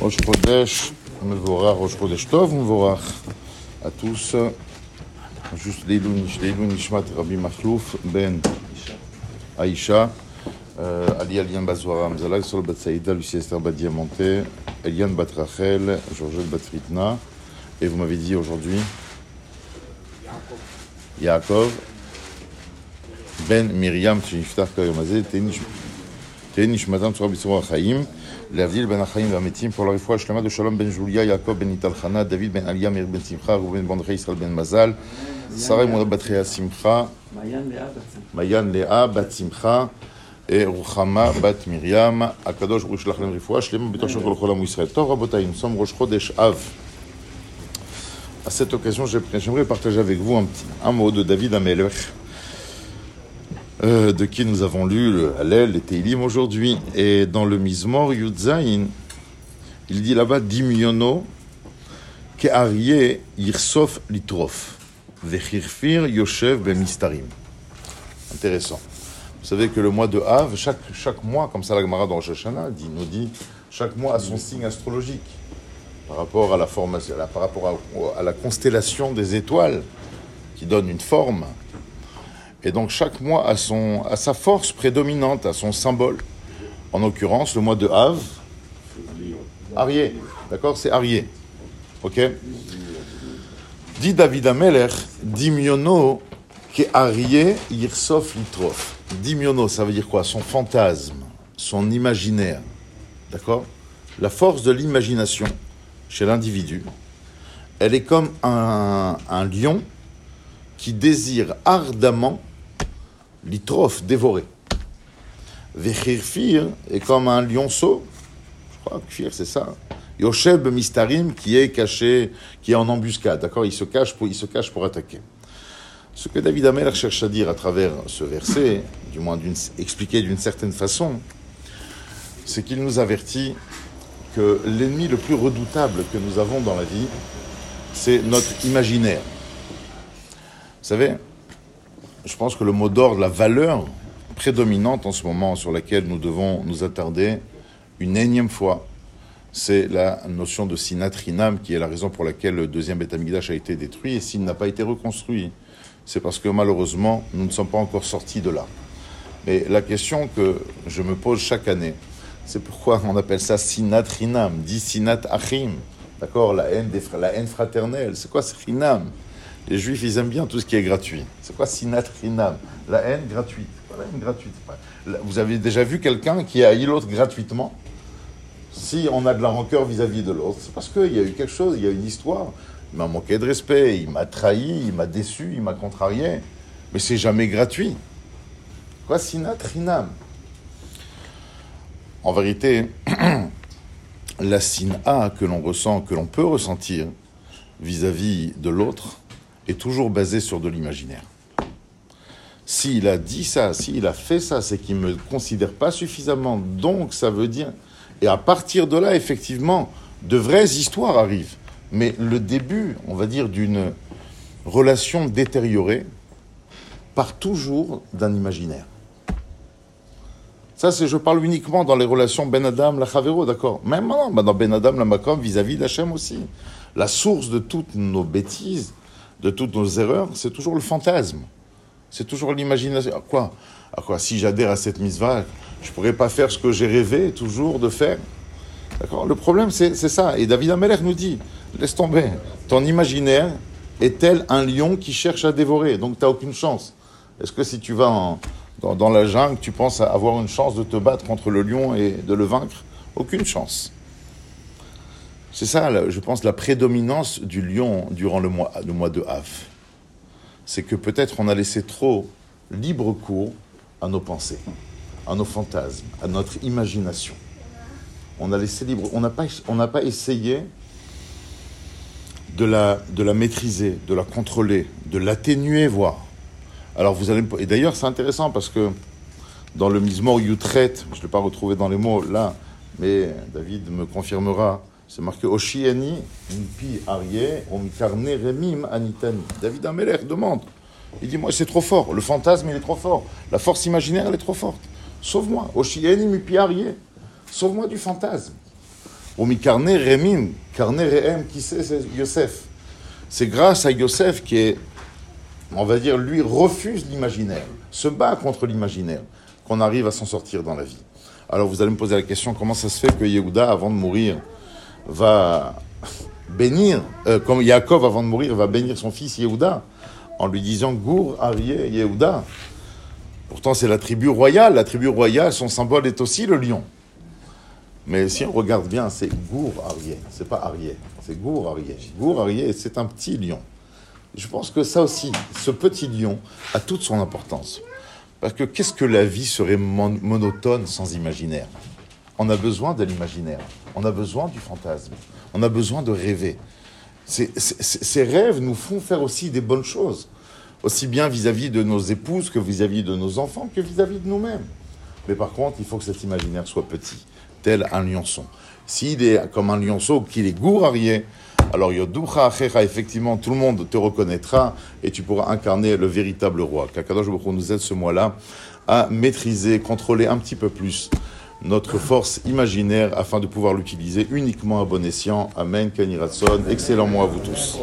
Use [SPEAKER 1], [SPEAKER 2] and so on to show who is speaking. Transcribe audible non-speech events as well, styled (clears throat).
[SPEAKER 1] Rosh Chodesh, Rosh Chodesh Tov, à tous. Juste l'Ilou Nishmat Rabbi Machlouf Ben Aïcha, euh, Ali Alian Bazouara Mzalak, Sol Bat Saïda, Lucie Esther Bat Diamanté, Eliane Bat Rachel, Georgette Bat Ritna, et vous m'avez dit aujourd'hui Yaakov Ben Miriam, Shiniftar Kayomazé, Ténish. תהא נשמתם צורה בצורה החיים, להבדיל בין החיים והמתים, pour la רפואה השלמה de שלום בן ז'וליה, יעקב בן ניטל חנה, דוד בן עליה, מאיר בן שמחה, ראובן בן מרדכי, ישראל בן מזל, שרה אמונה בת חייה שמחה, מעיין לאה בת שמחה, רוחמה בת מרים, הקדוש ברוך הוא ישלח להם רפואה שלמה בתוך של כל עמו ישראל. טוב רבותיי, nous sommes ראש חודש אב. À cette occasion, j'aimerais partager avec vous un, un mot de David Amelech, euh, de qui nous avons lu le Hallel, les Teilim aujourd'hui. Et dans le Mizmor Yudzaïn, il dit là-bas Dimyono ke'arie yirsof litrof vechirfir yoshev bemistarim. Intéressant. Vous savez que le mois de Av, chaque, chaque mois, comme ça la Gemara dans Rosh Hashanah dit, nous dit, chaque mois a son signe astrologique par rapport à la formation, par rapport à, la constellation des étoiles qui donne une forme. Et donc chaque mois a, son, sa force prédominante, a son symbole. En l'occurrence, le mois de Av, Arié, d'accord C'est Arié. Ok Dit David Ameler, Dimyono, que Arié Yirsof Litrof. Dimyono, ça veut dire quoi? Son fantasme, son imaginaire. D'accord? La force de l'imagination chez l'individu, elle est comme un, un, lion qui désire ardemment l'itrophe dévorer. Vechirfir est comme un lionceau, je crois que Fir c'est ça. Yosheb Mistarim qui est caché, qui est en embuscade, d'accord il, se cache pour, il se cache pour attaquer. Ce que David Ameller cherche à dire à travers ce verset, du moins d'une, expliqué d'une certaine façon, c'est qu'il nous avertit que l'ennemi le plus redoutable que nous avons dans la vie, c'est notre imaginaire. Vous savez, je pense que le mot d'ordre, la valeur prédominante en ce moment sur laquelle nous devons nous attarder une énième fois, c'est la notion de sinatrinam, qui est la raison pour laquelle le deuxième Beth Amikdash a été détruit, et s'il n'a pas été reconstruit, c'est parce que malheureusement, nous ne sommes pas encore sortis de là. Mais la question que je me pose chaque année, c'est pourquoi on appelle ça sinat rinam, dit sinat achim. D'accord? La haine, la haine fraternelle. C'est quoi ce rinam Les juifs, ils aiment bien tout ce qui est gratuit. C'est quoi sinat rinam La haine gratuite. La haine gratuite. Vous avez déjà vu quelqu'un qui a haï l'autre gratuitement? Si on a de la rancœur vis-à-vis de l'autre, c'est parce qu'il y a eu quelque chose, il y a une histoire. Il m'a manqué de respect, il m'a trahi, il m'a déçu, il m'a contrarié. Mais c'est jamais gratuit. Quoi sinat rinam en vérité, (clears throat) la sina que l'on ressent, que l'on peut ressentir vis-à-vis de l'autre, est toujours basée sur de l'imaginaire. S'il a dit ça, s'il a fait ça, c'est qu'il ne me considère pas suffisamment. Donc ça veut dire... Et à partir de là, effectivement, de vraies histoires arrivent. Mais le début, on va dire, d'une relation détériorée part toujours d'un imaginaire. Ça, c'est, je parle uniquement dans les relations Ben Adam, la Chavero, d'accord Même non, dans Ben Adam, la Makom, vis-à-vis d'Hachem aussi. La source de toutes nos bêtises, de toutes nos erreurs, c'est toujours le fantasme. C'est toujours l'imagination. À quoi? À quoi? Si j'adhère à cette mitzvah, je ne pourrais pas faire ce que j'ai rêvé toujours de faire. D'accord? Le problème, c'est, ça. Et David Ameller nous dit laisse tomber. Ton imaginaire est tel un lion qui cherche à dévorer? Donc, tu n'as aucune chance. Est-ce que si tu vas dans, dans, la jungle, tu penses avoir une chance de te battre contre le lion et de le vaincre? Aucune chance. C'est ça, je pense, la prédominance du lion durant le mois, de Av. C'est que peut-être on a laissé trop libre cours à nos pensées, à nos fantasmes, à notre imagination. On a laissé libre, on n'a pas, on pas essayé de la, de la maîtriser, de la contrôler, de l'atténuer, voire. Alors vous allez et d'ailleurs c'est intéressant parce que dans le Mizmor Yutret, je ne l'ai pas retrouvé dans les mots là, mais David me confirmera, c'est marqué Oshiani Mipi Arié Omikarne Remim Anitani. David Ameler demande. Il dit moi c'est trop fort, le fantasme il est trop fort, la force imaginaire elle est trop forte. Sauve-moi, Oshiani Mipi Arié. Sauve-moi du fantasme. Omi carne remim, carne rehem, qui c'est C'est Yosef? C'est grâce à Yosef qui est, on va dire, lui refuse l'imaginaire, se bat contre l'imaginaire, qu'on arrive à s'en sortir dans la vie. Alors vous allez me poser la question, comment ça se fait que Yehuda, avant de mourir, va bénir, euh, comme Yaakov, avant de mourir, va bénir son fils Yehuda, en lui disant Gour, Arié, Yehuda. Pourtant, c'est la tribu royale. La tribu royale, son symbole est aussi le lion. Mais si on regarde bien, c'est Gour Arié. C'est pas Arié, c'est Gour Arié. Gour Arié, c'est un petit lion. Je pense que ça aussi, ce petit lion a toute son importance. Parce que qu'est-ce que la vie serait monotone sans imaginaire? On a besoin de l'imaginaire, on a besoin du fantasme, on a besoin de rêver. ces rêves nous font faire aussi des bonnes choses, aussi bien vis-à-vis de nos épouses que vis-à-vis de nos enfants que vis-à-vis de nous-mêmes. Mais par contre, il faut que cet imaginaire soit petit tel un lionçon. S'il est comme un lionceau, qu'il est gourarié, alors Yodoucha Achecha, effectivement, tout le monde te reconnaîtra et tu pourras incarner le véritable roi. Kakadosh nous aide ce mois-là à maîtriser, contrôler un petit peu plus notre force imaginaire afin de pouvoir l'utiliser uniquement à bon escient. Amen, Kaniratson. Excellent mois à vous tous.